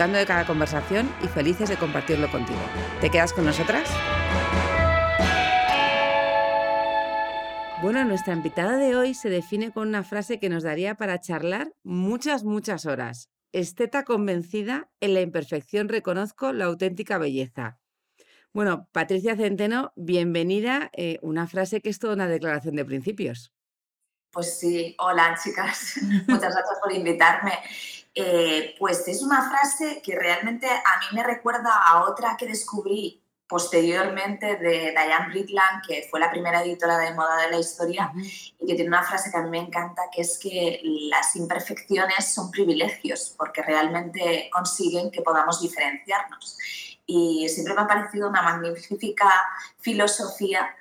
disfrutando de cada conversación y felices de compartirlo contigo. ¿Te quedas con nosotras? Bueno, nuestra invitada de hoy se define con una frase que nos daría para charlar muchas, muchas horas. Esteta convencida, en la imperfección reconozco la auténtica belleza. Bueno, Patricia Centeno, bienvenida. Eh, una frase que es toda una declaración de principios. Pues sí, hola chicas, muchas gracias por invitarme. Eh, pues es una frase que realmente a mí me recuerda a otra que descubrí posteriormente de Diane Britland, que fue la primera editora de moda de la historia, y que tiene una frase que a mí me encanta, que es que las imperfecciones son privilegios, porque realmente consiguen que podamos diferenciarnos. Y siempre me ha parecido una magnífica filosofía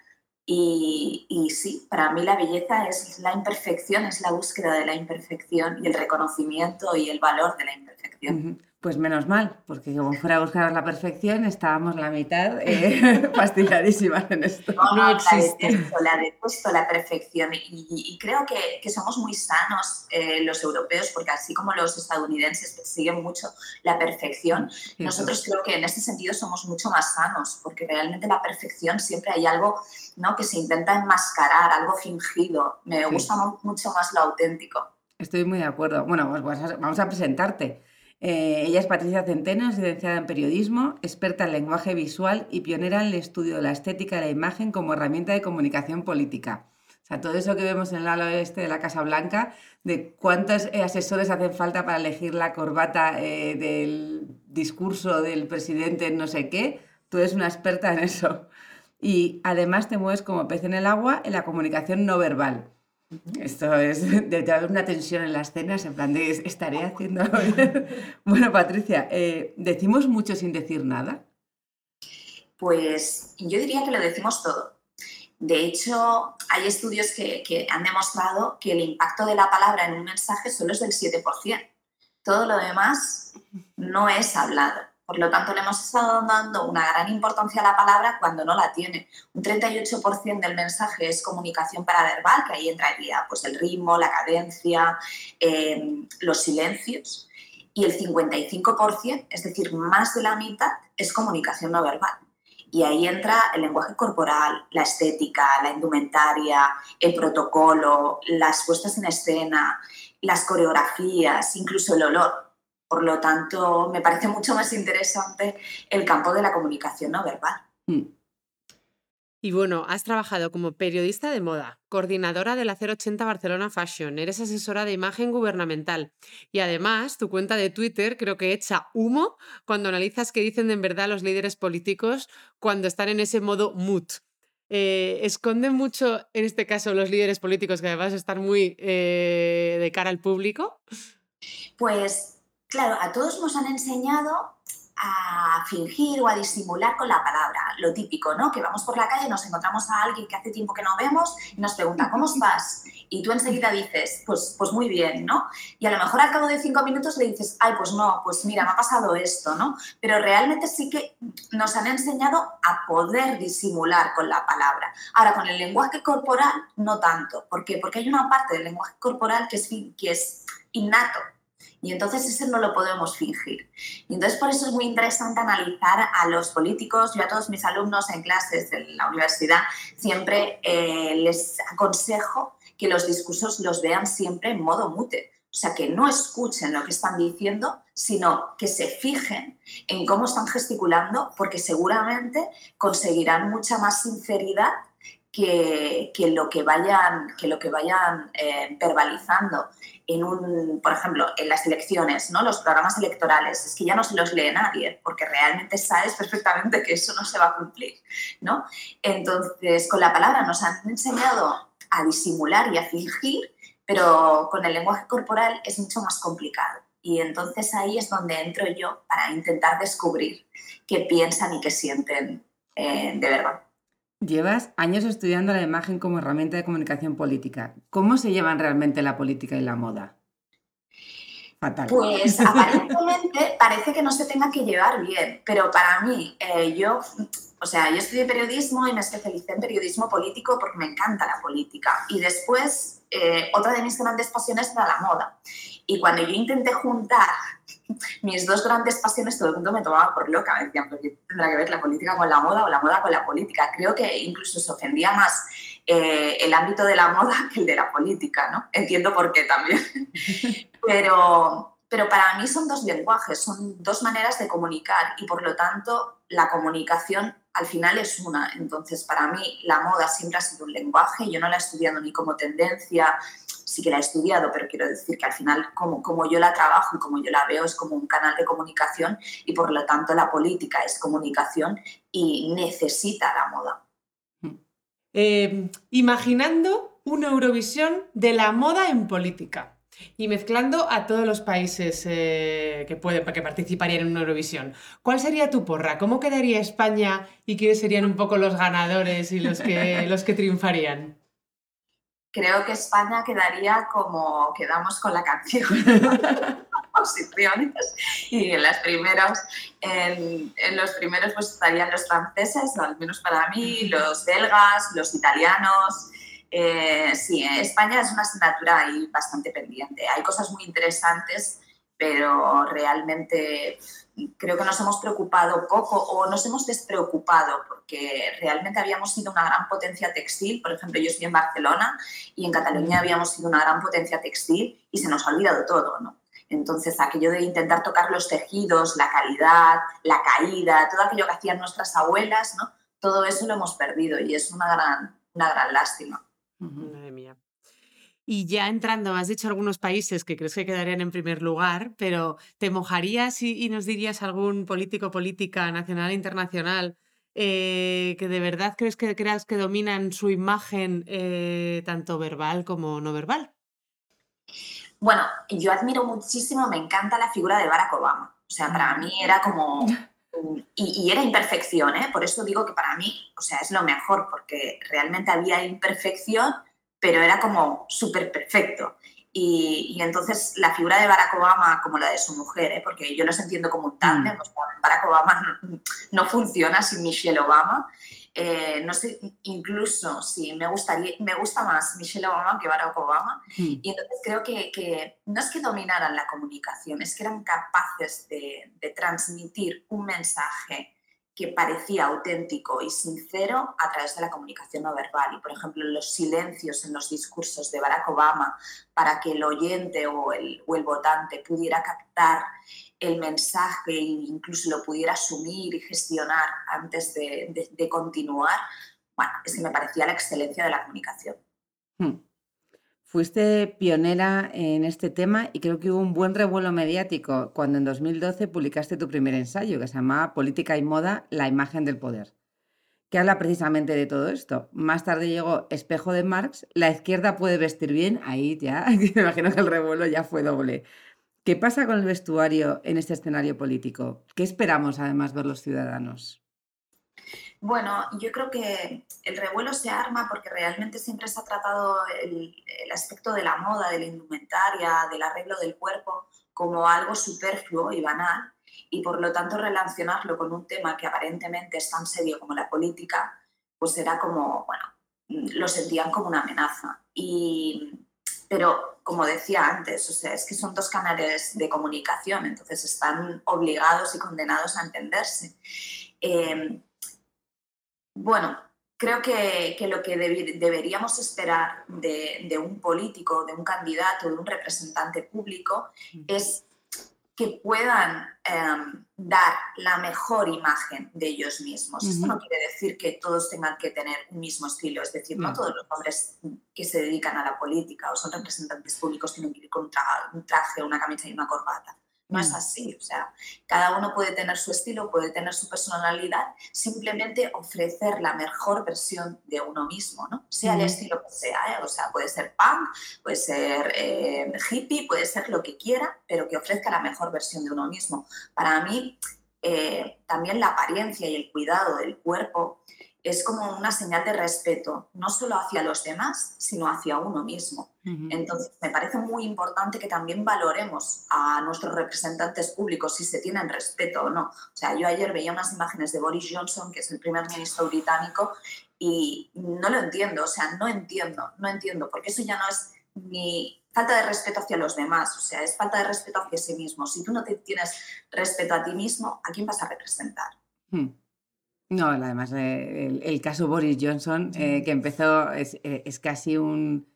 y, sí, para mí la belleza es la imperfección, es la búsqueda de la imperfección y el reconocimiento y el valor de la imperfección. Pues menos mal, porque como fuera a buscar la perfección, estábamos la mitad eh, fastidiadísimas en esto. No, no, existe. La detesto, la, perfección. Y, creo que, que, somos muy sanos eh, los europeos, porque así como los estadounidenses siguen mucho la perfección, nosotros creo que en este sentido somos mucho más sanos, porque realmente la perfección siempre hay algo ¿no? que se intenta enmascarar, algo fingido. Me gusta mucho más lo auténtico. Estoy muy de acuerdo. Bueno, pues vamos a presentarte. Eh, ella es Patricia Centeno, es licenciada en periodismo, experta en lenguaje visual y pionera en el estudio de la estética de la imagen como herramienta de comunicación política. O sea, todo eso que vemos en el lado oeste de la Casa Blanca, de cuántos eh, asesores hacen falta para elegir la corbata eh, del discurso del presidente no sé qué, tú eres una experta en eso. Y además te mueves como pez en el agua en la comunicación no verbal. Esto es, de haber una tensión en las cenas, en plan de estaré haciendo. bueno, Patricia, eh, ¿decimos mucho sin decir nada? Pues yo diría que lo decimos todo. De hecho, hay estudios que, que han demostrado que el impacto de la palabra en un mensaje solo es del 7%. Todo lo demás no es hablado. Por lo tanto, le hemos estado dando una gran importancia a la palabra cuando no la tiene. Un 38% del mensaje es comunicación paraverbal, que ahí entraría pues, el ritmo, la cadencia, em, los silencios. Y el 55%, es decir, más de la mitad, es comunicación no verbal. Y ahí entra el lenguaje corporal, la estética, la indumentaria, el protocolo, las puestas en escena, las coreografías, incluso el olor. Por lo tanto, me parece mucho más interesante el campo de la comunicación no verbal. Mm. Y bueno, has trabajado como periodista de moda, coordinadora de la 080 Barcelona Fashion, eres asesora de imagen gubernamental y además tu cuenta de Twitter creo que echa humo cuando analizas qué dicen en verdad los líderes políticos cuando están en ese modo mood. Eh, ¿Esconden mucho, en este caso, los líderes políticos que además están muy eh, de cara al público? Pues claro, a todos nos han enseñado a fingir o a disimular con la palabra, lo típico, ¿no? Que vamos por la calle, nos encontramos a alguien que hace tiempo que no vemos y nos pregunta, ¿cómo estás? Y tú enseguida dices, pues, pues muy bien, ¿no? Y a lo mejor al cabo de cinco minutos le dices, ay, pues no, pues mira, me ha pasado esto, ¿no? Pero realmente sí que nos han enseñado a poder disimular con la palabra. Ahora, con el lenguaje corporal, no tanto. ¿Por qué? Porque hay una parte del lenguaje corporal que es, que es innato, y entonces ese no lo podemos fingir. Y entonces por eso es muy interesante analizar a los políticos. Yo a todos mis alumnos en clases de la universidad siempre eh, les aconsejo que los discursos los vean siempre en modo mute. O sea, que no escuchen lo que están diciendo, sino que se fijen en cómo están gesticulando, porque seguramente conseguirán mucha más sinceridad que, lo que vayan, que lo que vayan eh, verbalizando en un, por ejemplo, en las elecciones, ¿no? los programas electorales, es que ya no se los lee nadie, porque realmente sabes perfectamente que eso no se va a cumplir. ¿no? Entonces, con la palabra nos han enseñado a disimular y a fingir, pero con el lenguaje corporal es mucho más complicado. Y entonces ahí es donde entro yo para intentar descubrir qué piensan y qué sienten eh, de verdad. Llevas años estudiando la imagen como herramienta de comunicación política. ¿Cómo se llevan realmente la política y la moda? Fatal. Pues aparentemente parece que no se tenga que llevar bien, pero para mí, eh, yo, o sea, yo estudié periodismo y me especialicé en periodismo político porque me encanta la política. Y después, eh, otra de mis grandes pasiones era la moda. Y cuando yo intenté juntar mis dos grandes pasiones, todo el mundo me tomaba por loca. Me decían, ¿pero qué tendrá que ver la política con la moda o la moda con la política? Creo que incluso se ofendía más eh, el ámbito de la moda que el de la política, ¿no? Entiendo por qué también. pero, pero para mí son dos lenguajes, son dos maneras de comunicar y por lo tanto la comunicación al final es una. Entonces, para mí la moda siempre ha sido un lenguaje, yo no la he estudiado ni como tendencia, sí que la he estudiado, pero quiero decir que al final como, como yo la trabajo y como yo la veo es como un canal de comunicación y por lo tanto la política es comunicación y necesita la moda. Eh, imaginando una Eurovisión de la moda en política y mezclando a todos los países eh, que, pueden, que participarían en Eurovisión. ¿Cuál sería tu porra? ¿Cómo quedaría España y quiénes serían un poco los ganadores y los que, los que triunfarían? creo que España quedaría como quedamos con la canción. posiciones y en las primeros en, los primeros pues estarían los franceses al menos para mí los belgas los italianos eh, sí España es una asignatura ahí bastante pendiente hay cosas muy interesantes pero realmente creo que nos hemos preocupado poco o nos hemos despreocupado porque realmente habíamos sido una gran potencia textil. Por ejemplo, yo estoy en Barcelona y en Cataluña habíamos sido una gran potencia textil y se nos ha olvidado todo, ¿no? Entonces, aquello de intentar tocar los tejidos, la calidad, la caída, todo aquello que hacían nuestras abuelas, ¿no? Todo eso lo hemos perdido y es una gran, una gran lástima. Madre mía. Y ya entrando, has dicho algunos países que crees que quedarían en primer lugar, pero ¿te mojarías y, nos dirías algún político, política nacional internacional eh, que de verdad crees que creas que dominan su imagen eh, tanto verbal como no verbal? Bueno, yo admiro muchísimo, me encanta la figura de Barack Obama. O sea, para mí era como... Y, y, era imperfección, ¿eh? Por eso digo que para mí, o sea, es lo mejor, porque realmente había imperfección, pero era como súper perfecto. Y, entonces la figura de Barack Obama, como la de su mujer, ¿eh? porque yo los entiendo como un tándem, mm. Barack Obama no, funciona sin Michelle Obama. Eh, no sé, incluso si me gustaría, me gusta más Michelle Obama que Barack Obama. Mm. Y entonces creo que, que, no es que dominaran la comunicación, es que eran capaces de, de transmitir un mensaje que parecía auténtico y sincero a través de la comunicación no verbal. Y, por ejemplo, los silencios en los discursos de Barack Obama para que el oyente o el, o el votante pudiera captar el mensaje e incluso lo pudiera asumir y gestionar antes de, de, continuar, bueno, es que me parecía la excelencia de la comunicación. Hmm. Fuiste pionera en este tema y creo que hubo un buen revuelo mediático cuando en 2012 publicaste tu primer ensayo que se llamaba Política y Moda, la imagen del poder, que habla precisamente de todo esto. Más tarde llegó Espejo de Marx, la izquierda puede vestir bien, ahí ya, me imagino que el revuelo ya fue doble. ¿Qué pasa con el vestuario en este escenario político? ¿Qué esperamos además ver los ciudadanos? Bueno, yo creo que el revuelo se arma porque realmente siempre se ha tratado el, aspecto de la moda, de la indumentaria, del arreglo del cuerpo como algo superfluo y banal y por lo tanto relacionarlo con un tema que aparentemente es tan serio como la política, pues era como, bueno, lo sentían como una amenaza. Y, pero como decía antes, o sea, es que son dos canales de comunicación, entonces están obligados y condenados a entenderse. Eh, bueno, creo que, lo que deberíamos esperar de, un político, de un candidato, de un representante público, es que puedan em, dar la mejor imagen de ellos mismos. Esto no quiere decir que todos tengan que tener un mismo estilo, es decir, no todos los hombres que se dedican a la política o son representantes públicos tienen que ir con un traje, una camisa y una corbata. No es mm. así, o sea, cada uno puede tener su estilo, puede tener su personalidad, simplemente ofrecer la mejor versión de uno mismo, ¿no? Sea el estilo que sea, ¿eh? o sea, puede ser punk, puede ser eh, hippie, puede ser lo que quiera, pero que ofrezca la mejor versión de uno mismo. Para mí, eh, también la apariencia y el cuidado del cuerpo es como una señal de respeto, no solo hacia los demás, sino hacia uno mismo. Entonces, me parece muy importante que también valoremos a nuestros representantes públicos si se tienen respeto o no. O sea, yo ayer veía unas imágenes de Boris Johnson, que es el primer ministro británico, y no lo entiendo, o sea, no entiendo, no entiendo, porque eso ya no es ni falta de respeto hacia los demás, o sea, es falta de respeto hacia sí mismo. Si tú no te tienes respeto a ti mismo, ¿a quién vas a representar? Hmm. No, además eh, el, caso Boris Johnson, eh, que empezó, eh, es, casi un,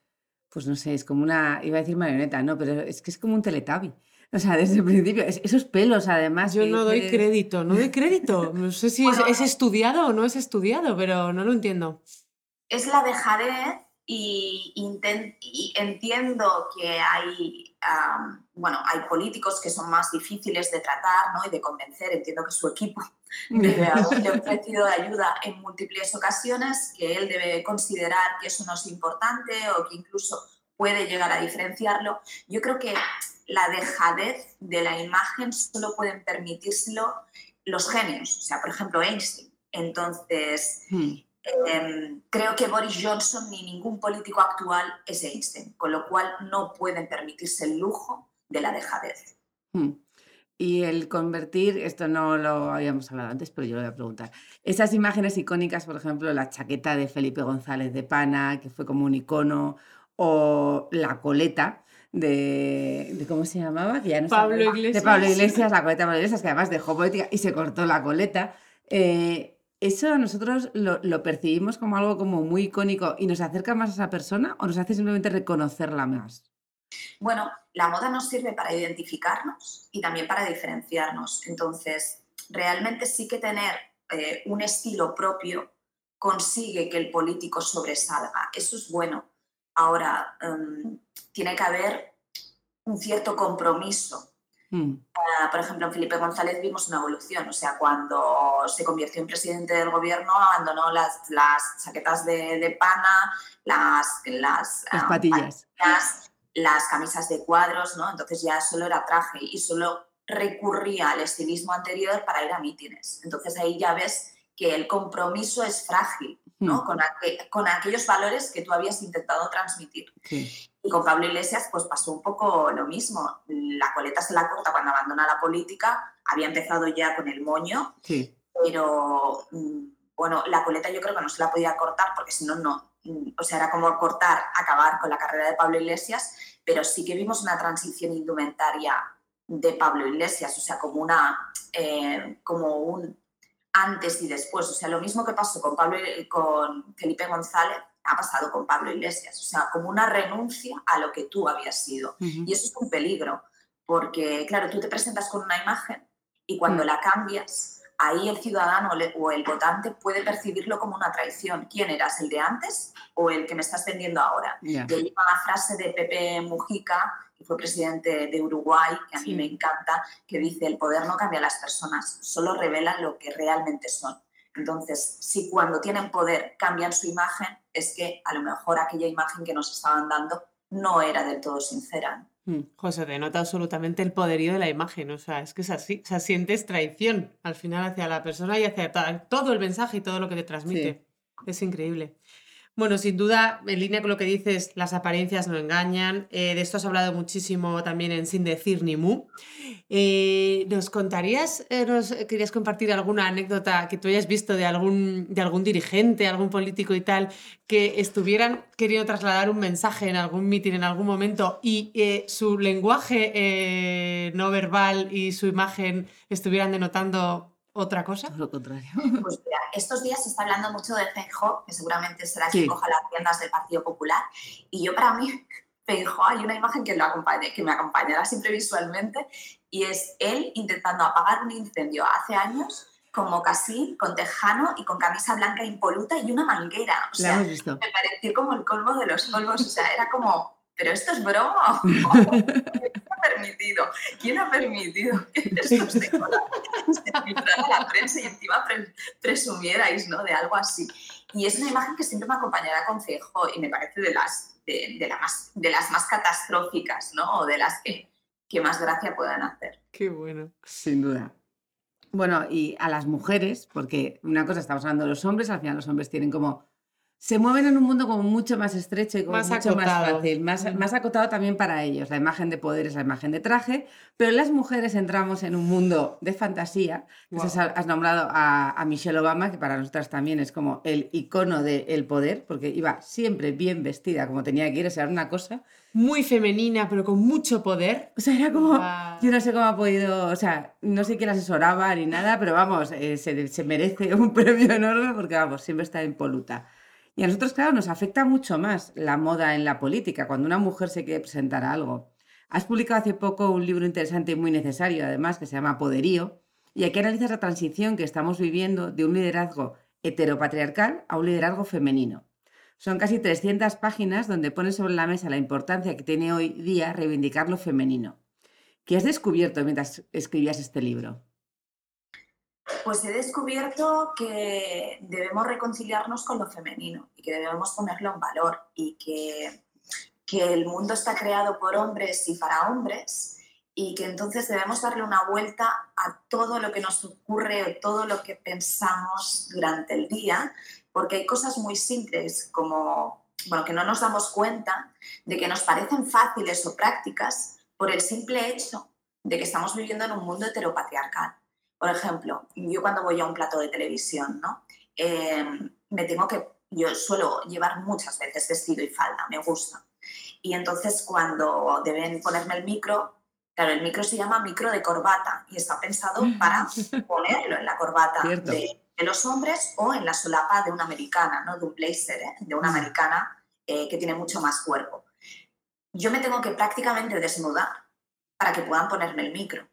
pues no sé, es como una, iba a decir marioneta, no, pero es que es como un teletabi. O sea, desde el principio, esos pelos además. Yo no doy crédito, no doy crédito. No sé si es, estudiado o no es estudiado, pero no lo entiendo. Es la dejadez y, y entiendo que hay, bueno, hay políticos que son más difíciles de tratar ¿no? y de convencer. Entiendo que su equipo debe haberle ofrecido ayuda en múltiples ocasiones, que él debe considerar que eso no es importante o que incluso puede llegar a diferenciarlo. Yo creo que la dejadez de la imagen solo pueden permitírselo los genios, o sea, por ejemplo, Einstein. Entonces, hmm. Em, creo que Boris Johnson ni ningún político actual es Einstein, con lo cual no pueden permitirse el lujo de la dejadez. Hmm. Y el convertir, esto no lo habíamos hablado antes, pero yo lo voy a preguntar. Esas imágenes icónicas, por ejemplo, la chaqueta de Felipe González de Pana, que fue como un icono, o la coleta de, ¿cómo se llamaba? Que ya no Pablo Iglesias. De Pablo Iglesias, la coleta de Pablo Iglesias, que además dejó política y se cortó la coleta. Eh, ¿Eso nosotros lo, percibimos como algo como muy icónico y nos acerca más a esa persona o nos hace simplemente reconocerla más? Bueno, la moda nos sirve para identificarnos y también para diferenciarnos. Entonces, realmente sí que tener eh, un estilo propio consigue que el político sobresalga. Eso es bueno. Ahora, em, tiene que haber un cierto compromiso Mm. Ah, por ejemplo, en Felipe González vimos una evolución, o sea, cuando se convirtió en presidente del gobierno, abandonó las, las chaquetas de, pana, las, las, ah, patillas. las camisas de cuadros, ¿no? Entonces ya solo era traje y solo recurría al estilismo anterior para ir a mítines. Entonces ahí ya ves que el compromiso es frágil, ¿no? Mm. Con, con, aquellos valores que tú habías intentado transmitir. Y con Pablo Iglesias pues pasó un poco lo mismo. La coleta se la corta cuando abandona la política, había empezado ya con el moño, pero mm, bueno, la coleta yo creo que no se la podía cortar porque si no, no. Mm, o sea, era como cortar, acabar con la carrera de Pablo Iglesias, pero sí que vimos una transición indumentaria de Pablo Iglesias, o sea, como, una, eh, como un antes y después. O sea, lo mismo que pasó con, Pablo, con Felipe González, ha pasado con Pablo Iglesias, o sea, como una renuncia a lo que tú habías sido. Y eso es un peligro, porque claro, tú te presentas con una imagen y cuando mm. la cambias, ahí el ciudadano o el votante puede percibirlo como una traición. ¿Quién eras, el de antes o el que me estás vendiendo ahora? Y ahí va la frase de Pepe Mujica, que fue presidente de Uruguay, que a mí me encanta, que dice, el poder no cambia a las personas, solo revela lo que realmente son. Entonces, si cuando tienen poder cambian su imagen, es que a lo mejor aquella imagen que nos estaban dando no era del todo sincera. Mm, José, denota absolutamente el poderío de la imagen, o sea, es que es así, o sea, sientes traición al final hacia la persona y hacia todo el mensaje y todo lo que te transmite. Es increíble. Bueno, sin duda, en línea con lo que dices, las apariencias no engañan. Eh, de esto has hablado muchísimo también en Sin Decir Ni Mu. Eh, ¿Nos contarías, eh, nos querías compartir alguna anécdota que tú hayas visto de algún, de algún dirigente, algún político y tal, que estuvieran queriendo trasladar un mensaje en algún mitin en algún momento y su lenguaje no verbal y su imagen estuvieran denotando ¿Otra cosa? Lo contrario. Pues mira, estos días se está hablando mucho de Feijóo, que seguramente será quien coja las tiendas del Partido Popular. Y yo para mí, Feijóo, hay una imagen que, lo acompañe, que me acompañará siempre visualmente, y es él intentando apagar un incendio hace años como casi con tejano y con camisa blanca impoluta y una manguera. O sea, me pareció como el colmo de los colmos. O sea, era como, pero esto es broma. permitido. ¿Quién ha permitido que esto se, filtrara a la prensa y encima presumierais ¿no? de algo así? Y es una imagen que siempre me acompañará con Feijó y me parece de las, de, de, más, de las más catastróficas, ¿no? O de las que, que más gracia puedan hacer. Qué bueno. Sin duda. Bueno, y a las mujeres, porque una cosa estamos hablando de los hombres, al final los hombres tienen como se mueven en un mundo como mucho más estrecho y como Más mucho más acotado. fácil, más, más acotado también para ellos. La imagen de poder es la imagen de traje, pero las mujeres entramos en un mundo de fantasía. Entonces Guau. has has nombrado a, a Michelle Obama, que para nosotras también es como el icono del poder, porque iba siempre bien vestida como tenía que ir, o sea, era una cosa. Muy femenina, pero con mucho poder. O sea, era como, Guau. yo no sé cómo ha podido, o sea, no sé quién asesoraba ni nada, pero vamos, eh, se, se merece un premio enorme porque, vamos, siempre está impoluta. Y a nosotros, claro, nos afecta mucho más la moda en la política, cuando una mujer se quiere presentar a algo. Has publicado hace poco un libro interesante y muy necesario, además, que se llama Poderío, y aquí analizas la transición que estamos viviendo de un liderazgo heteropatriarcal a un liderazgo femenino. Son casi 300 páginas donde pones sobre la mesa la importancia que tiene hoy día reivindicar lo femenino. ¿Qué has descubierto mientras escribías este libro? Pues he descubierto que debemos reconciliarnos con lo femenino y que debemos ponerlo en valor y que, que el mundo está creado por hombres y para hombres y que entonces debemos darle una vuelta a todo lo que nos ocurre o todo lo que pensamos durante el día, porque hay cosas muy simples como, bueno, que no nos damos cuenta de que nos parecen fáciles o prácticas por el simple hecho de que estamos viviendo en un mundo heteropatriarcal. Por ejemplo, yo cuando voy a un plato de televisión, ¿no? Eh, me tengo que, yo suelo llevar muchas veces vestido y falda, me gusta. Y entonces cuando deben ponerme el micro, claro, el micro se llama micro de corbata y está pensado para ponerlo en la corbata de, de los hombres o en la solapa de una americana, ¿no? De un blazer, ¿eh? de una americana eh, que tiene mucho más cuerpo. Yo me tengo que prácticamente desnudar para que puedan ponerme el micro.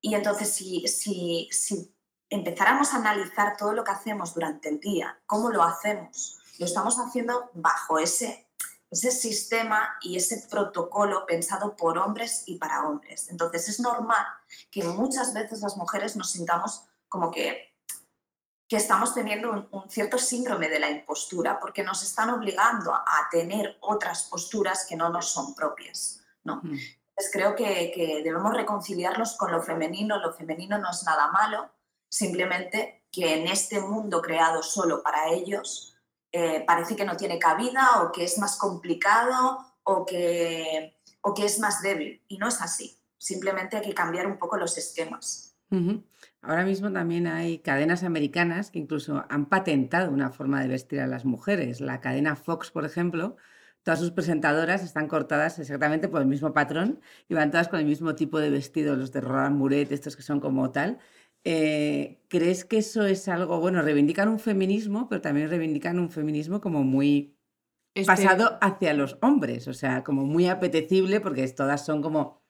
Y entonces, si, si, si empezáramos a analizar todo lo que hacemos durante el día, cómo lo hacemos, lo estamos haciendo bajo ese, ese sistema y ese protocolo pensado por hombres y para hombres. Entonces, es normal que muchas veces las mujeres nos sintamos como que, que estamos teniendo un, cierto síndrome de la impostura, porque nos están obligando a, a tener otras posturas que no nos son propias. ¿no? Creo que, debemos reconciliarnos con lo femenino. Lo femenino no es nada malo, simplemente que en este mundo creado solo para ellos eh, parece que no tiene cabida o que es más complicado o que, o que es más débil. Y no es así. Simplemente hay que cambiar un poco los esquemas. Ahora mismo también hay cadenas americanas que incluso han patentado una forma de vestir a las mujeres. La cadena Fox, por ejemplo, todas sus presentadoras están cortadas exactamente por el mismo patrón y van todas con el mismo tipo de vestido, los de Roland Muret, estos que son como tal. Eh, ¿Crees que eso es algo, bueno, reivindican un feminismo, pero también reivindican un feminismo como muy Este- pasado hacia los hombres, o sea, como muy apetecible porque todas son como,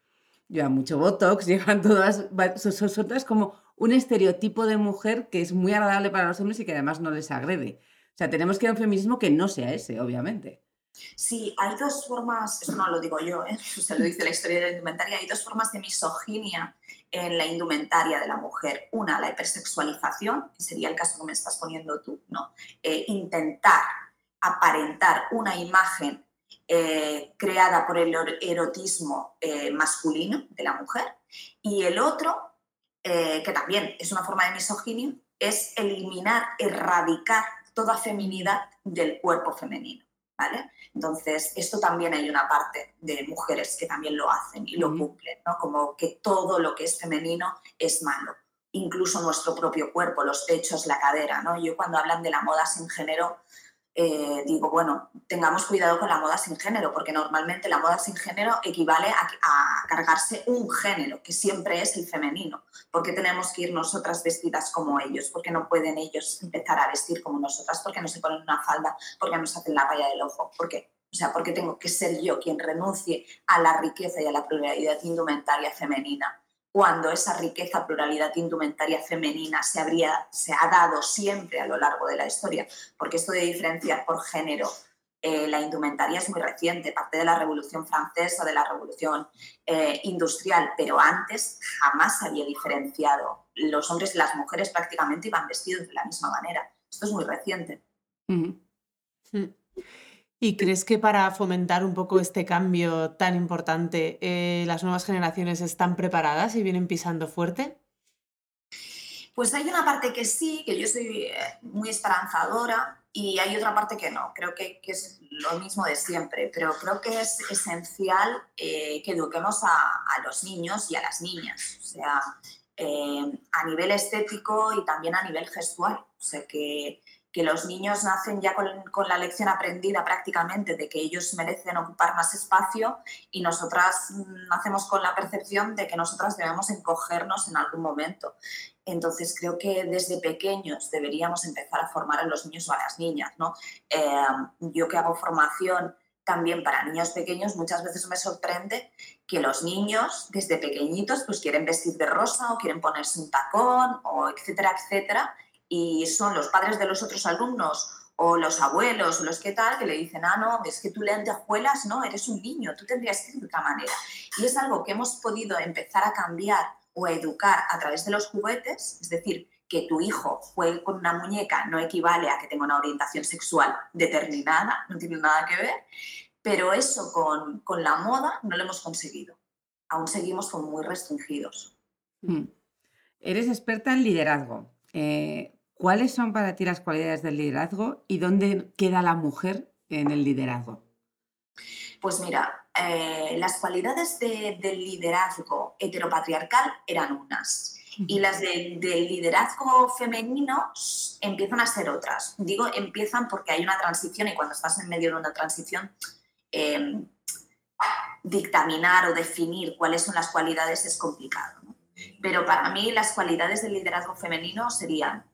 llevan mucho botox, llevan todas, son- son todas como un estereotipo de mujer que es muy agradable para los hombres y que además no les agrede. O sea, tenemos que ir a un feminismo que no sea ese, obviamente. Sí, hay dos formas, eso no lo digo yo, ¿eh? se lo dice la historia de la indumentaria, hay dos formas de misoginia en la indumentaria de la mujer. Una, la hipersexualización, que sería el caso que me estás poniendo tú, ¿no? Eh, intentar aparentar una imagen eh, creada por el er- erotismo masculino de la mujer. Y el otro, que también es una forma de misoginia, es eliminar, erradicar toda feminidad del cuerpo femenino. ¿Vale? Entonces, esto también hay una parte de mujeres que también lo hacen y lo cumplen, ¿no? Como que todo lo que es femenino es malo, incluso nuestro propio cuerpo, los pechos, la cadera, ¿no? Yo cuando hablan de la moda sin género, eh, digo, bueno, tengamos cuidado con la moda sin género, porque normalmente la moda sin género equivale a, a cargarse un género, que siempre es el femenino. ¿Por qué tenemos que ir nosotras vestidas como ellos? ¿Por qué no pueden ellos empezar a vestir como nosotras? ¿Por qué no se ponen una falda? ¿Por qué no se hacen la raya del ojo? ¿Por qué? O sea, ¿por qué tengo que ser yo quien renuncie a la riqueza y a la pluralidad indumentaria femenina? Cuando esa riqueza, pluralidad indumentaria femenina se, habría, se ha dado siempre a lo largo de la historia. Porque esto de diferenciar por género eh, la indumentaria es muy reciente, parte de la Revolución Francesa, de la Revolución eh, Industrial, pero antes jamás se había diferenciado. Los hombres y las mujeres prácticamente iban vestidos de la misma manera. Esto es muy reciente. Mm. ¿Y crees que para fomentar un poco este cambio tan importante, eh, las nuevas generaciones están preparadas y vienen pisando fuerte? Pues hay una parte que sí, que yo soy muy esperanzadora, y hay otra parte que no, creo que, es lo mismo de siempre, pero creo que es esencial eh, que eduquemos a, los niños y a las niñas, o sea, eh, a nivel estético y también a nivel gestual, o sea, que, que los niños nacen ya con, la lección aprendida prácticamente de que ellos merecen ocupar más espacio y nosotras nacemos con la percepción de que nosotras debemos encogernos en algún momento. Entonces creo que desde pequeños deberíamos empezar a formar a los niños o a las niñas. ¿no? Eh, yo que hago formación también para niños pequeños, muchas veces me sorprende que los niños desde pequeñitos pues quieren vestir de rosa o quieren ponerse un tacón o etcétera, etcétera. Y son los padres de los otros alumnos o los abuelos o los que tal que le dicen, ah, no, es que tú lentejuelas, no, eres un niño, tú tendrías que ir de otra manera. Y es algo que hemos podido empezar a cambiar o educar a través de los juguetes, es decir, que tu hijo juegue con una muñeca no equivale a que tenga una orientación sexual determinada, no tiene nada que ver, pero eso con, con la moda no lo hemos conseguido. Aún seguimos muy restringidos. Hmm. Eres experta en liderazgo. Eh, ¿Cuáles son para ti las cualidades del liderazgo y dónde queda la mujer en el liderazgo? Pues mira, eh, las cualidades del liderazgo heteropatriarcal eran unas y las del liderazgo femenino empiezan a ser otras. Digo empiezan porque hay una transición y cuando estás en medio de una transición, em, dictaminar o definir cuáles son las cualidades es complicado. Pero para mí las cualidades del liderazgo femenino serían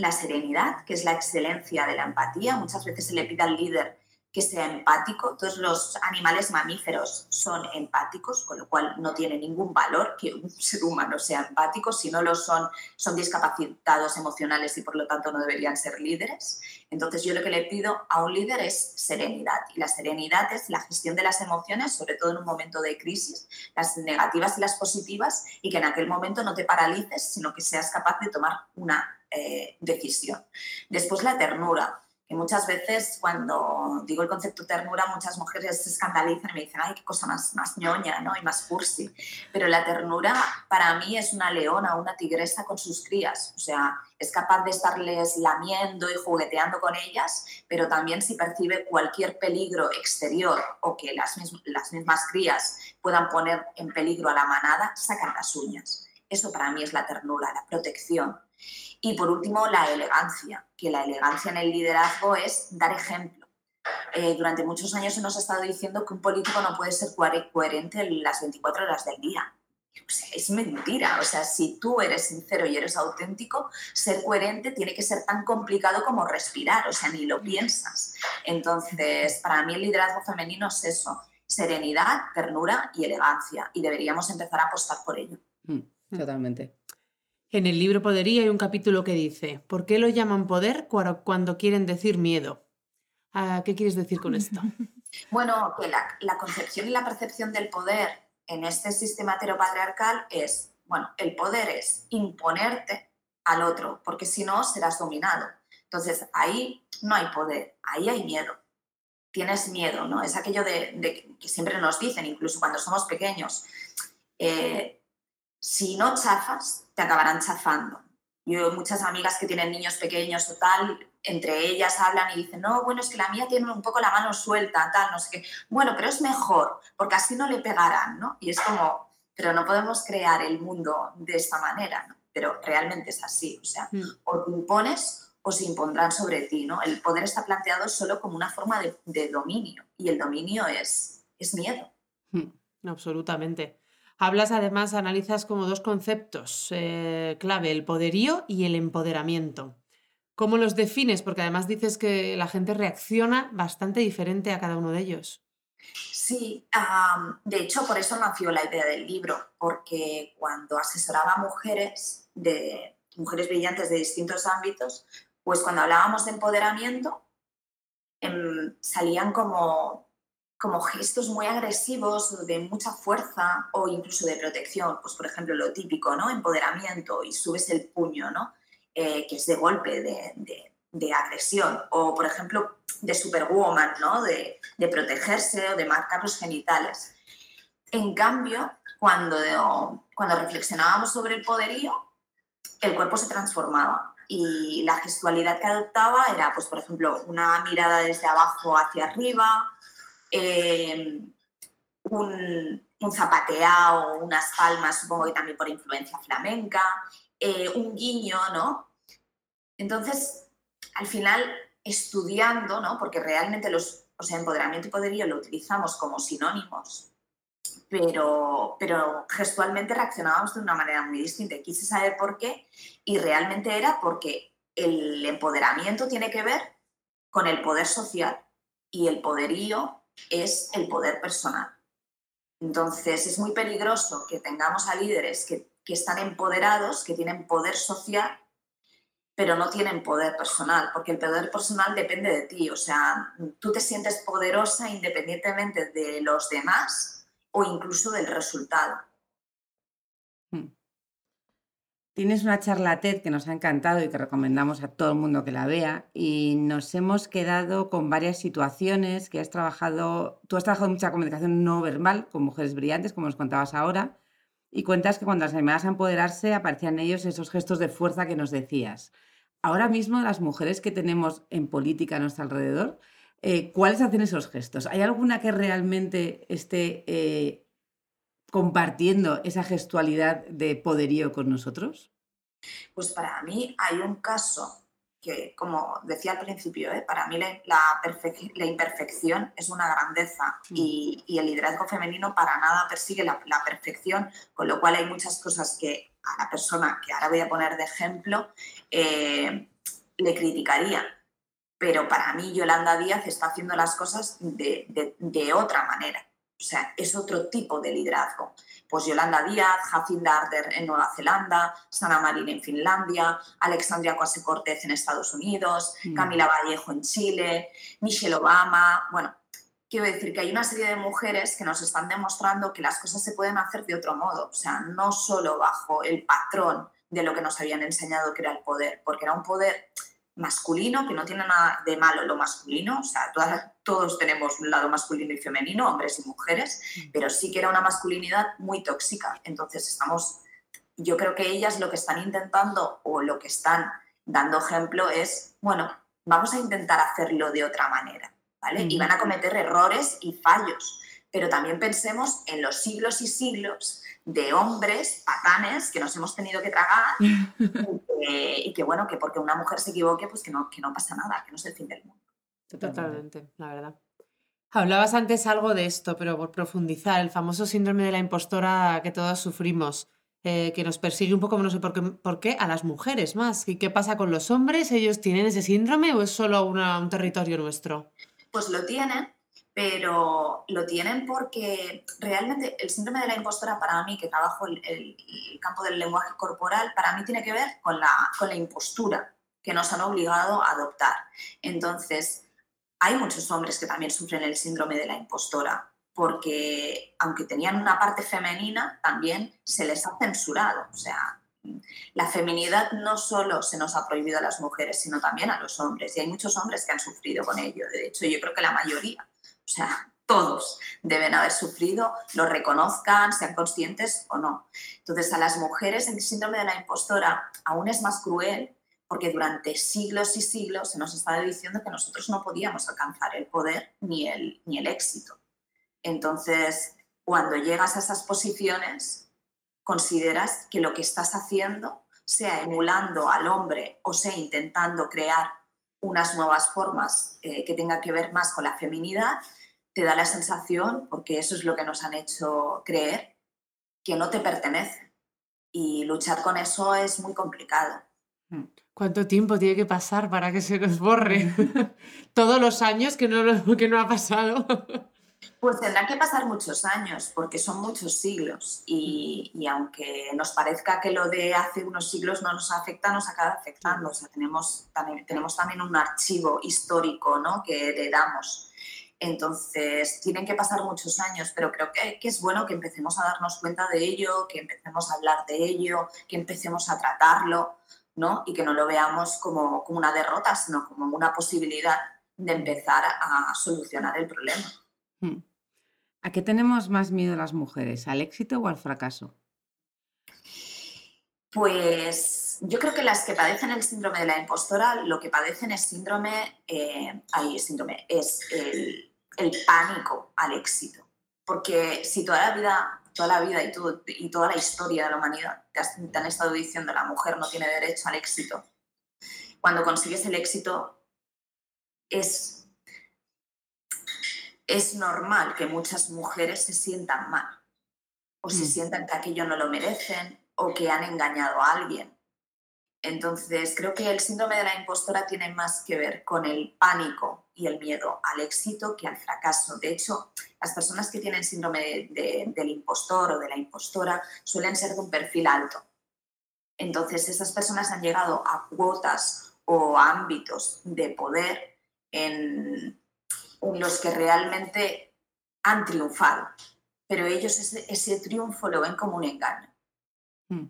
la serenidad, que es la excelencia de la empatía. Muchas veces se le pide al líder que sea empático. Todos los animales mamíferos son empáticos, con lo cual no tiene ningún valor que un ser humano sea empático. Si no lo son, son discapacitados emocionales y por lo tanto no deberían ser líderes. Entonces yo lo que le pido a un líder es serenidad. Y la serenidad es la gestión de las emociones, sobre todo en un momento de crisis, las negativas y las positivas, y que en aquel momento no te paralices, sino que seas capaz de tomar una eh, decisión. Después la ternura que muchas veces cuando digo el concepto ternura, muchas mujeres se escandalizan y me dicen, ay, qué cosa más, más ñoña ¿no? y más cursi. Pero la ternura para mí es una leona, una tigresa con sus crías. O sea, es capaz de estarles lamiendo y jugueteando con ellas, pero también si percibe cualquier peligro exterior o que las, las mismas crías puedan poner en peligro a la manada, sacan las uñas. Eso para mí es la ternura, la protección. Y por último, la elegancia, que la elegancia en el liderazgo es dar ejemplo. Eh, durante muchos años hemos estado diciendo que un político no puede ser coherente las 24 horas del día. es mentira. O sea, si tú eres sincero y eres auténtico, ser coherente tiene que ser tan complicado como respirar. O sea, ni lo piensas. Entonces, para mí el liderazgo femenino es eso. Serenidad, ternura y elegancia. Y deberíamos empezar a apostar por ello. Mm, totalmente. En el libro Podería hay un capítulo que dice, ¿por qué lo llaman poder cuando quieren decir miedo? Ah, ¿Qué quieres decir con esto? Bueno, que la, concepción y la percepción del poder en este sistema heteropatriarcal es, bueno, el poder es imponerte al otro, porque si no serás dominado. Entonces, ahí no hay poder, ahí hay miedo. Tienes miedo, ¿no? Es aquello de, que siempre nos dicen, incluso cuando somos pequeños, eh, si no chafas, te acabarán chafando. Yo muchas amigas que tienen niños pequeños o tal, entre ellas hablan y dicen, no, bueno, es que la mía tiene un poco la mano suelta, tal, no sé qué. Bueno, pero es mejor, porque así no le pegarán, ¿no? Y es como, pero no podemos crear el mundo de esta manera, ¿no? Pero realmente es así, o sea, mm. o te impones o se impondrán sobre ti, ¿no? El poder está planteado solo como una forma de, dominio y el dominio es, es miedo. Mm, absolutamente. Hablas además, analizas como dos conceptos eh, clave, el poderío y el empoderamiento. ¿Cómo los defines? Porque además dices que la gente reacciona bastante diferente a cada uno de ellos. Sí, de hecho por eso nació la idea del libro, porque cuando asesoraba a mujeres, de, mujeres brillantes de distintos ámbitos, pues cuando hablábamos de empoderamiento, em, salían como, como gestos muy agresivos, de mucha fuerza o incluso de protección. Pues, por ejemplo, lo típico, ¿no? Empoderamiento y subes el puño, ¿no? Eh, que es de golpe, de, de, agresión. O, por ejemplo, de superwoman, ¿no? De, de protegerse o de marcar los genitales. En cambio, cuando, cuando reflexionábamos sobre el poderío, el cuerpo se transformaba y la gestualidad que adoptaba era, pues, por ejemplo, una mirada desde abajo hacia arriba, eh, un, un, zapateado, unas palmas, supongo que también por influencia flamenca, eh, un guiño, ¿no? Entonces, al final, estudiando, ¿no? Porque realmente los, empoderamiento y poderío lo utilizamos como sinónimos, pero, pero gestualmente reaccionábamos de una manera muy distinta. Quise saber por qué y realmente era porque el empoderamiento tiene que ver con el poder social y el poderío es el poder personal. Entonces es muy peligroso que tengamos a líderes que, que están empoderados, que tienen poder social, pero no tienen poder personal, porque el poder personal depende de ti. O sea, tú te sientes poderosa independientemente de los demás o incluso del resultado. Hmm. Tienes una charla TED que nos ha encantado y que recomendamos a todo el mundo que la vea y nos hemos quedado con varias situaciones que has trabajado, tú has trabajado mucha comunicación no verbal con mujeres brillantes, como nos contabas ahora, y cuentas que cuando las animabas a empoderarse aparecían ellos esos gestos de fuerza que nos decías. Ahora mismo las mujeres que tenemos en política a nuestro alrededor, eh, ¿cuáles hacen esos gestos? ¿Hay alguna que realmente esté eh, compartiendo esa gestualidad de poderío con nosotros? Pues para mí hay un caso que, como decía al principio, ¿eh? para mí la, imperfección es una grandeza mm. y, el liderazgo femenino para nada persigue la, perfección, con lo cual hay muchas cosas que a la persona que ahora voy a poner de ejemplo le criticaría pero para mí Yolanda Díaz está haciendo las cosas de, otra manera. O sea, es otro tipo de liderazgo. Pues Yolanda Díaz, Jacinda Arder en Nueva Zelanda, Sana Marín en Finlandia, Alexandria Coase Cortez en Estados Unidos, mm. Camila Vallejo en Chile, Michelle Obama. Bueno, quiero decir que hay una serie de mujeres que nos están demostrando que las cosas se pueden hacer de otro modo. O sea, no solo bajo el patrón de lo que nos habían enseñado que era el poder, porque era un poder masculino, que no tiene nada de malo lo masculino, o sea, todos tenemos un lado masculino y femenino, hombres y mujeres, mm. pero sí que era una masculinidad muy tóxica. Entonces estamos, yo creo que ellas lo que están intentando o lo que están dando ejemplo es, bueno, vamos a intentar hacerlo de otra manera, ¿vale? Y van a cometer errores y fallos, pero también pensemos en los siglos y siglos de hombres patanes que nos hemos tenido que tragar y, que, bueno, que porque una mujer se equivoque, pues que no, que no pasa nada, que no es el fin del mundo. Totalmente, la verdad. Hablabas antes algo de esto, pero por profundizar, el famoso síndrome de la impostora que todos sufrimos, eh, que nos persigue un poco, no sé por qué, por qué, a las mujeres más. ¿Y qué pasa con los hombres? ¿Ellos tienen ese síndrome o es solo un territorio nuestro? Pues lo tienen, pero lo tienen porque realmente el síndrome de la impostora para mí, que trabajo el, el, campo del lenguaje corporal, para mí tiene que ver con la, con la impostura que nos han obligado a adoptar. Entonces, hay muchos hombres que también sufren el síndrome de la impostora, porque aunque tenían una parte femenina, también se les ha censurado. O sea, la feminidad no solo se nos ha prohibido a las mujeres, sino también a los hombres. Y hay muchos hombres que han sufrido con ello. De hecho, yo creo que la mayoría. O sea, todos deben haber sufrido, lo reconozcan, sean conscientes o no. Entonces, a las mujeres el síndrome de la impostora aún es más cruel porque durante siglos y siglos se nos estaba diciendo que nosotros no podíamos alcanzar el poder ni el, ni el éxito. Entonces, cuando llegas a esas posiciones, consideras que lo que estás haciendo, sea emulando al hombre o sea intentando crear unas nuevas formas eh, que tengan que ver más con la feminidad, te da la sensación, porque eso es lo que nos han hecho creer, que no te pertenece. Y luchar con eso es muy complicado. Mm. ¿Cuánto tiempo tiene que pasar para que se nos borre? Todos los años que no, que no ha pasado. Pues tendrán que pasar muchos años, porque son muchos siglos. Y, aunque nos parezca que lo de hace unos siglos no nos afecta, nos acaba afectando. O sea, tenemos también, tenemos también un archivo histórico ¿no? que heredamos. Entonces, tienen que pasar muchos años, pero creo que, que, es bueno que empecemos a darnos cuenta de ello, que empecemos a hablar de ello, que empecemos a tratarlo, ¿no? Y que no lo veamos como, como una derrota, sino como una posibilidad de empezar a solucionar el problema. Hmm. ¿A qué tenemos más miedo las mujeres? ¿Al éxito o al fracaso? Pues yo creo que las que padecen el síndrome de la impostora, lo que padecen es síndrome, eh, síndrome, es el, pánico al éxito. Porque si toda la vida, toda la vida y, y toda la historia de la humanidad te, te han estado diciendo la mujer no tiene derecho al éxito, cuando consigues el éxito es es normal que muchas mujeres se sientan mal o se mm. sientan que aquello no lo merecen o que han engañado a alguien. Entonces, creo que el síndrome de la impostora tiene más que ver con el pánico y el miedo al éxito que al fracaso. De hecho, las personas que tienen síndrome del impostor o de la impostora suelen ser de un perfil alto. Entonces, esas personas han llegado a cuotas o ámbitos de poder en, los que realmente han triunfado, pero ellos ese, triunfo lo ven como un engaño. Mm,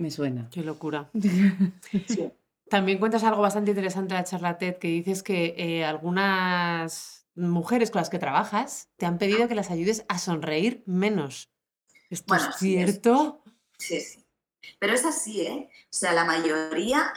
me suena. Qué locura. También cuentas algo bastante interesante en la charla TED, que dices que eh, algunas mujeres con las que trabajas te han pedido que las ayudes a sonreír menos. ¿Esto es cierto? Sí, sí. Pero es así, ¿eh? O sea, la mayoría,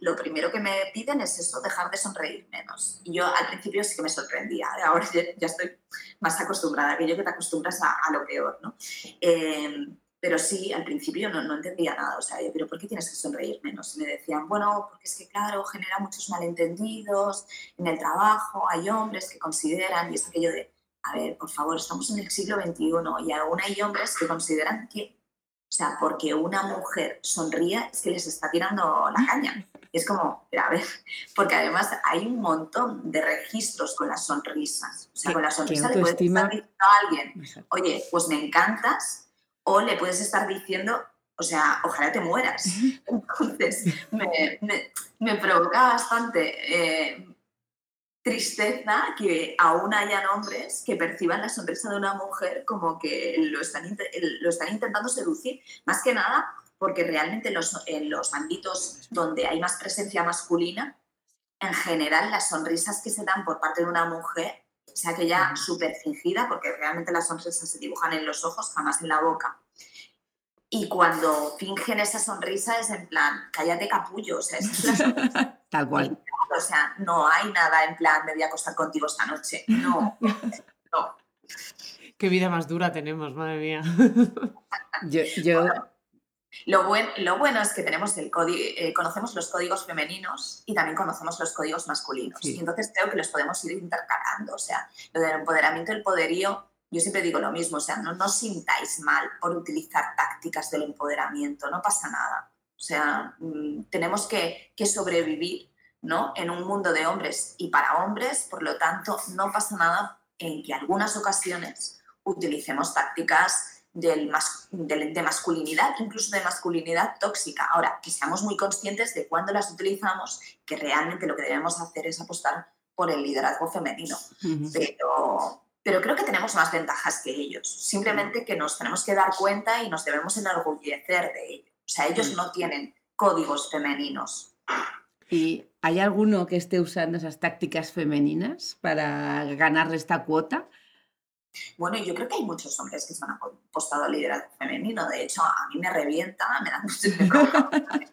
lo primero que me piden es eso, dejar de sonreír menos. Y yo al principio sí que me sorprendía, ¿eh? ahora ya, estoy más acostumbrada, aquello que te acostumbras a, lo peor, ¿no? Em, pero sí, al principio no, no, entendía nada, o sea, pero ¿por qué tienes que sonreír menos? Y me decían, bueno, porque es que claro, genera muchos malentendidos en el trabajo, hay hombres que consideran, y es aquello de, a ver, por favor, estamos en el siglo XXI y aún hay hombres que consideran que o sea, porque una mujer sonría es que les está tirando la caña. Es como, a ver, porque además hay un montón de registros con las sonrisas. O sea, con la sonrisa le puedes estar diciendo a alguien, oye, pues me encantas, o le puedes estar diciendo, o sea, ojalá te mueras. Entonces, me, me, provoca bastante eh, tristeza que aún hayan hombres que perciban la sonrisa de una mujer como que lo están, lo están intentando seducir. Más que nada porque realmente los, en los ámbitos donde hay más presencia masculina, en general las sonrisas que se dan por parte de una mujer, o sea, que ya súper fingida, porque realmente las sonrisas se dibujan en los ojos, jamás en la boca. Y cuando fingen esa sonrisa es en plan, cállate capullo, o sea, es la Tal cual. O sea, no hay nada en plan, me voy a acostar contigo esta noche. No, no. Qué vida más dura tenemos, madre mía. yo, lo, lo, bueno es que tenemos el código, eh, conocemos los códigos femeninos y también conocemos los códigos masculinos. Y entonces creo que los podemos ir intercalando. O sea, lo del empoderamiento, el poderío, yo siempre digo lo mismo. O sea, no, no sintáis mal por utilizar tácticas del empoderamiento, no pasa nada. O sea, mm, tenemos que, que sobrevivir ¿no? en un mundo de hombres y para hombres, por lo tanto, no pasa nada en que algunas ocasiones utilicemos tácticas del de masculinidad, incluso de masculinidad tóxica. Ahora, que seamos muy conscientes de cuándo las utilizamos, que realmente lo que debemos hacer es apostar por el liderazgo femenino. pero, pero creo que tenemos más ventajas que ellos. Simplemente que nos tenemos que dar cuenta y nos debemos enorgullecer de ello. O sea, ellos no tienen códigos femeninos. ¿Y hay alguno que esté usando esas tácticas femeninas para ganarle esta cuota? Bueno, yo creo que hay muchos hombres que se han apostado al liderazgo femenino. De hecho, a mí me revienta, me da mucho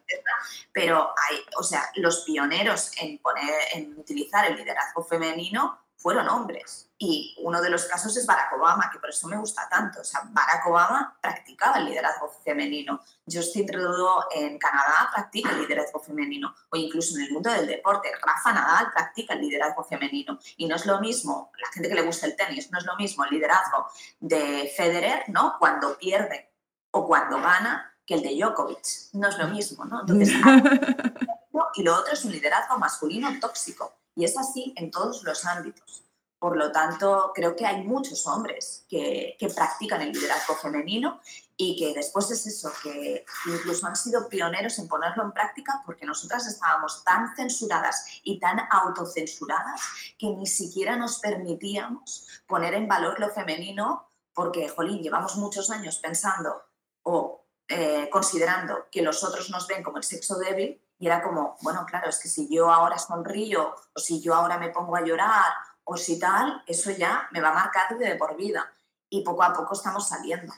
pero hay, o sea, los pioneros en poner, en utilizar el liderazgo femenino fueron hombres. Y uno de los casos es Barack Obama, que por eso me gusta tanto. O sea, Barack Obama practicaba el liderazgo femenino. Justin Trudeau en Canadá practica el liderazgo femenino. O incluso en el mundo del deporte, Rafa Nadal practica el liderazgo femenino. Y no es lo mismo, la gente que le gusta el tenis, no es lo mismo el liderazgo de Federer, ¿no? Cuando pierde o cuando gana, que el de Djokovic. No es lo mismo, ¿no? Entonces, y lo otro es un liderazgo masculino tóxico. Y es así en todos los ámbitos. Por lo tanto, creo que hay muchos hombres que, que practican el liderazgo femenino y que después es eso, que incluso han sido pioneros en ponerlo en práctica porque nosotras estábamos tan censuradas y tan autocensuradas que ni siquiera nos permitíamos poner en valor lo femenino porque, jolín, llevamos muchos años pensando o eh, considerando que los otros nos ven como el sexo débil y era como, bueno, claro, es que si yo ahora sonrío o si yo ahora me pongo a llorar o si tal, eso ya me va a marcar de por vida. Y poco a poco estamos saliendo.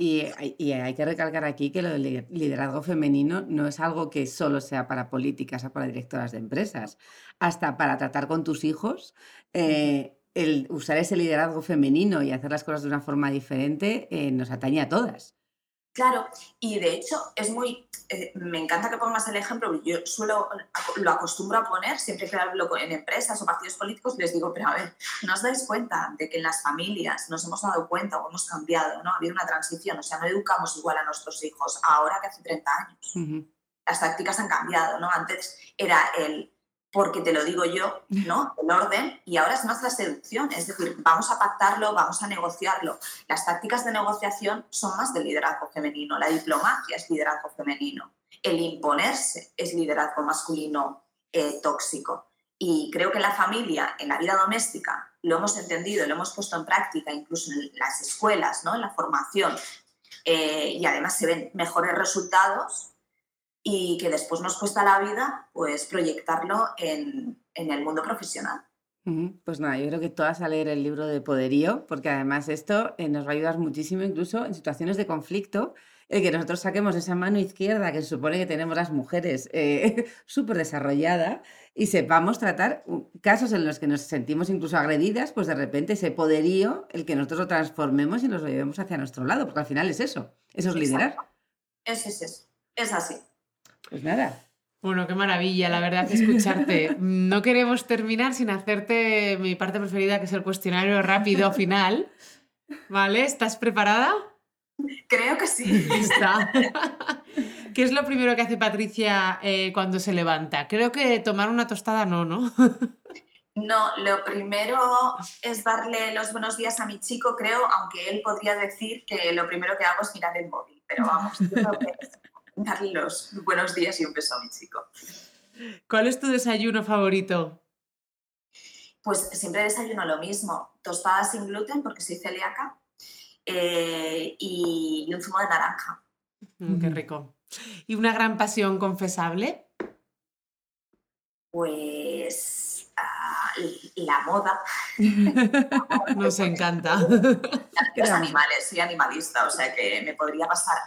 Y hay, que recalcar aquí que lo del liderazgo femenino no es algo que solo sea para políticas o para directoras de empresas. Hasta para tratar con tus hijos, eh, usar ese liderazgo femenino y hacer las cosas de una forma diferente eh, nos atañe a todas. Claro, y de hecho es muy, eh, me encanta que pongas el ejemplo, yo suelo, lo acostumbro a poner, siempre que hablo en empresas o partidos políticos, les digo, pero a ver, ¿no os dais cuenta de que en las familias nos hemos dado cuenta o hemos cambiado, ¿no? Ha habido una transición, o sea, no educamos igual a nuestros hijos ahora que hace 30 años. Las tácticas han cambiado, ¿no? Antes era el porque te lo digo yo, ¿no? El orden, y ahora es la seducción, es decir, vamos a pactarlo, vamos a negociarlo. Las tácticas de negociación son más de liderazgo femenino, la diplomacia es liderazgo femenino, el imponerse es liderazgo masculino eh, tóxico. Y creo que en la familia, en la vida doméstica, lo hemos entendido, lo hemos puesto en práctica, incluso en las escuelas, ¿no? en la formación, eh, y además se ven mejores resultados y que después nos cuesta la vida pues proyectarlo en, en el mundo profesional. Pues nada, yo creo que todas a leer el libro de Poderío, porque además esto eh, nos va a ayudar muchísimo incluso en situaciones de conflicto, el que nosotros saquemos esa mano izquierda que se supone que tenemos las mujeres eh, súper desarrollada y sepamos tratar casos en los que nos sentimos incluso agredidas, pues de repente ese poderío, el que nosotros lo transformemos y nos lo llevemos hacia nuestro lado, porque al final es eso, eso es liderar. Eso es eso, es así. Pues nada. Bueno, qué maravilla, la verdad, escucharte. No queremos terminar sin hacerte mi parte preferida, que es el cuestionario rápido final. ¿Vale? ¿Estás preparada? Creo que sí. Está. ¿Qué es lo primero que hace Patricia eh, cuando se levanta? Creo que tomar una tostada no, ¿no? No, lo primero es darle los buenos días a mi chico, creo, aunque él podría decir que lo primero que hago es mirar el móvil, pero vamos, yo creo que darle los buenos días y un beso a mi chico. ¿Cuál es tu desayuno favorito? Pues siempre desayuno lo mismo, tostadas sin gluten porque soy celíaca eh, y un zumo de naranja. Mm, qué rico. ¿Y una gran pasión confesable? Pues ah, la moda. Nos encanta. Los animales, soy animalista, o sea que me podría pasar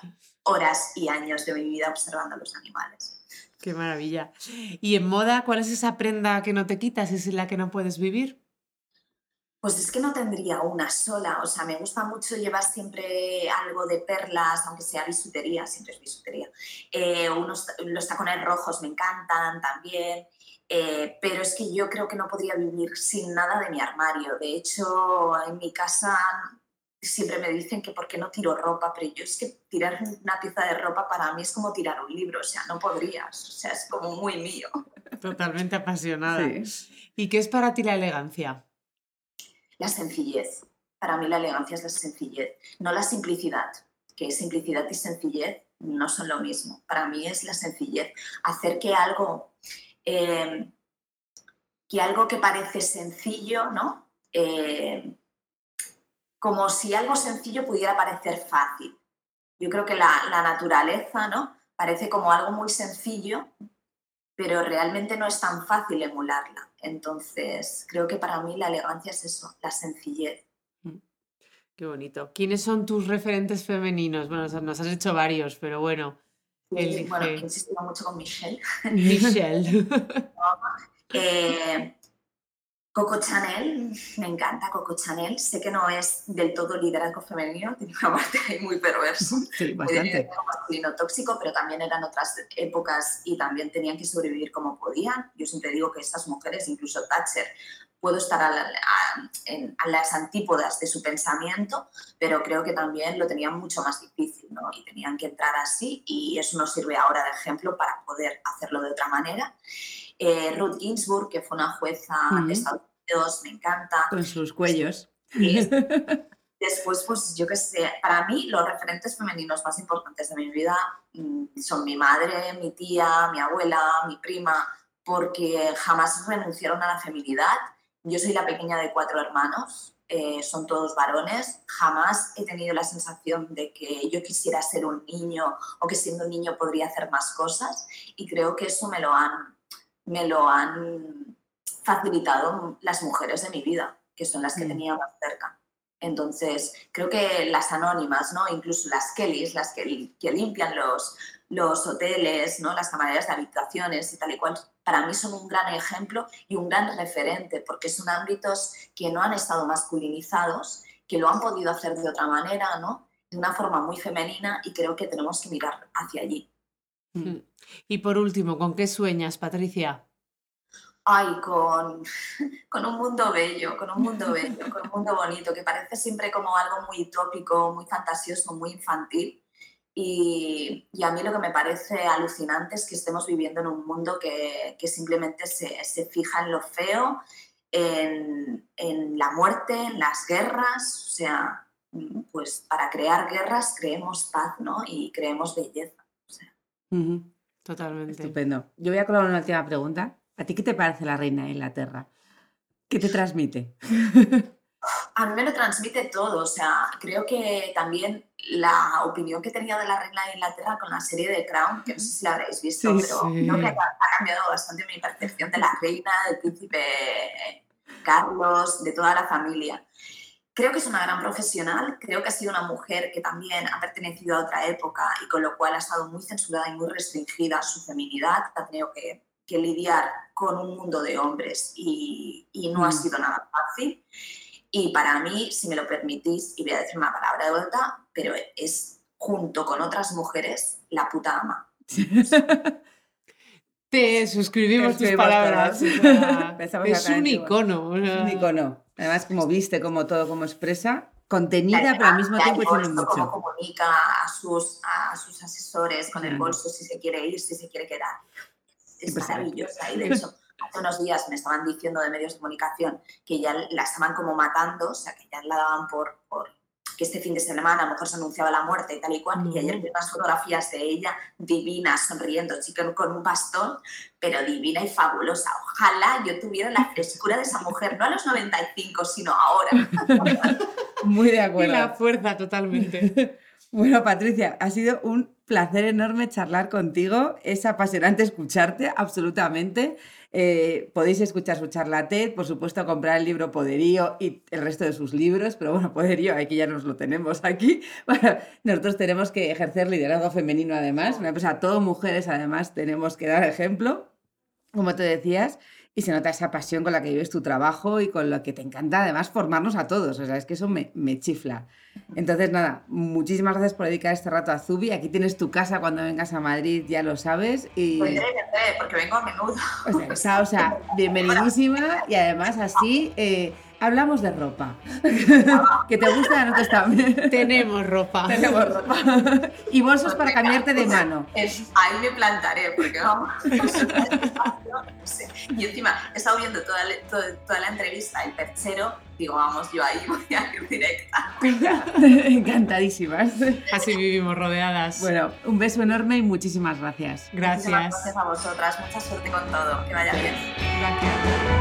horas y años de mi vida observando los animales. Qué maravilla. ¿Y en moda cuál es esa prenda que no te quitas y sin la que no puedes vivir? Pues es que no tendría una sola, o sea, me gusta mucho llevar siempre algo de perlas, aunque sea bisutería, siempre es bisutería. Eh, unos, los tacones rojos me encantan también, eh, pero es que yo creo que no podría vivir sin nada de mi armario. De hecho, en mi casa siempre me dicen que por qué no tiro ropa, pero yo es que tirar una pieza de ropa para mí es como tirar un libro, o sea, no podrías, o sea, es como muy mío. Totalmente apasionada. ¿Y qué es para ti la elegancia? La sencillez. Para mí la elegancia es la sencillez, no la simplicidad, que simplicidad y sencillez no son lo mismo. Para mí es la sencillez, hacer que algo, eh, que algo que parece sencillo, ¿no? Eh, como si algo sencillo pudiera parecer fácil. Yo creo que la, naturaleza ¿no? parece como algo muy sencillo, pero realmente no es tan fácil emularla. Entonces, creo que para mí la elegancia es eso, la sencillez. Mm. Qué bonito. ¿Quiénes son tus referentes femeninos? Bueno, nos has hecho varios, pero bueno. Bueno, he insistido mucho con Michelle. Michelle. eh, Coco Chanel, me encanta Coco Chanel. Sé que no es del todo liderazgo femenino, tiene una parte ahí muy perversa. Sí, bastante. masculino tóxico, pero también eran otras épocas y también tenían que sobrevivir como podían. Yo siempre digo que estas mujeres, incluso Thatcher, puedo estar a, en, las antípodas de su pensamiento, pero creo que también lo tenían mucho más difícil, ¿no? Y tenían que entrar así y eso nos sirve ahora de ejemplo para poder hacerlo de otra manera. Eh, Ruth Ginsburg, que fue una jueza de Estados me encanta. Con sus cuellos. Después, pues yo qué sé, para mí los referentes femeninos más importantes de mi vida mm, son mi madre, mi tía, mi abuela, mi prima, porque jamás renunciaron a la feminidad. Yo soy la pequeña de cuatro hermanos, eh, son todos varones. Jamás he tenido la sensación de que yo quisiera ser un niño o que siendo un niño podría hacer más cosas y creo que eso me lo han, me lo han facilitado las mujeres de mi vida, que son las que mm. tenía más cerca. Entonces, creo que las anónimas, ¿no? incluso las Kellys, las que, que limpian los, los hoteles, ¿no? las camareras de habitaciones y tal y cual, para mí son un gran ejemplo y un gran referente, porque son ámbitos que no han estado masculinizados, que lo han podido hacer de otra manera, ¿no? de una forma muy femenina y creo que tenemos que mirar hacia allí. Mm. Y por último, ¿con qué sueñas, Patricia? Ay, con, con un mundo bello, con un mundo bello, con un mundo bonito, que parece siempre como algo muy tópico, muy fantasioso, muy infantil. Y, y, a mí lo que me parece alucinante es que estemos viviendo en un mundo que, que simplemente se, se, fija en lo feo, en, en, la muerte, en las guerras. O sea, pues para crear guerras creemos paz ¿no? y creemos belleza. Totalmente. Estupendo. Yo voy a colocar una última pregunta ¿A ti qué te parece la reina de Inglaterra? ¿Qué te transmite? A mí me lo transmite todo, o sea, creo que también la opinión que tenía de la reina de Inglaterra con la serie de Crown, que no sé si la habréis visto, pero creo que ha cambiado bastante mi percepción de la reina, del príncipe Carlos, de toda la familia. Creo que es una gran profesional, creo que ha sido una mujer que también ha pertenecido a otra época y con lo cual ha estado muy censurada y muy restringida su feminidad, ha tenido que que lidiar con un mundo de hombres y, no ha mm. sido nada fácil. Y para mí, si me lo permitís, y voy a decir una palabra de vuelta, pero es junto con otras mujeres la puta ama. Te suscribimos tus palabras. es un icono. Es un icono. Además, como viste, como todo, como expresa, contenida, pero al mismo tiempo tiene mucho. Cómo comunica a sus, a sus asesores con el bolso, si se quiere ir, si se quiere quedar es maravillosa. Y de hecho, hace unos días me estaban diciendo de medios de comunicación que ya la estaban como matando, o sea, que ya la daban por, por que este fin de semana a lo mejor se anunciaba la muerte y tal y cual. Y ayer vi unas fotografías de ella divina, sonriendo, chica con un bastón, pero divina y fabulosa. Ojalá yo tuviera la frescura de esa mujer, no a los 95, sino ahora. Muy de acuerdo. Y la fuerza totalmente. Bueno, Patricia, ha sido un placer enorme charlar contigo. Es apasionante escucharte, absolutamente. Eh, podéis escuchar su charla TED, por supuesto, comprar el libro Poderío y el resto de sus libros, pero bueno, Poderío, aquí ya nos lo tenemos aquí. Bueno, nosotros tenemos que ejercer liderazgo femenino además, una empresa, todo mujeres además, tenemos que dar ejemplo, como te decías y se nota esa pasión con la que vives tu trabajo y con lo que te encanta además formarnos a todos. O sea, es que eso me, me chifla. Entonces, nada, muchísimas gracias por dedicar este rato a Zubi. Aquí tienes tu casa cuando vengas a Madrid, ya lo sabes. Y... Vendré, porque vengo a menudo. O sea, o sea bienvenidísima y además así... Eh, hablamos de ropa. que te gusta a nosotros también. Tenemos ropa. Tenemos ropa. y bolsos para cambiarte de mano. ahí me plantaré, porque vamos. y encima he estado viendo toda, toda, la entrevista, el perchero, digo, vamos, yo ahí voy a ir directa. Encantadísimas. Así vivimos rodeadas. Bueno, un beso enorme y muchísimas gracias. Gracias. gracias a vosotras, mucha suerte con todo, que vaya bien. Gracias.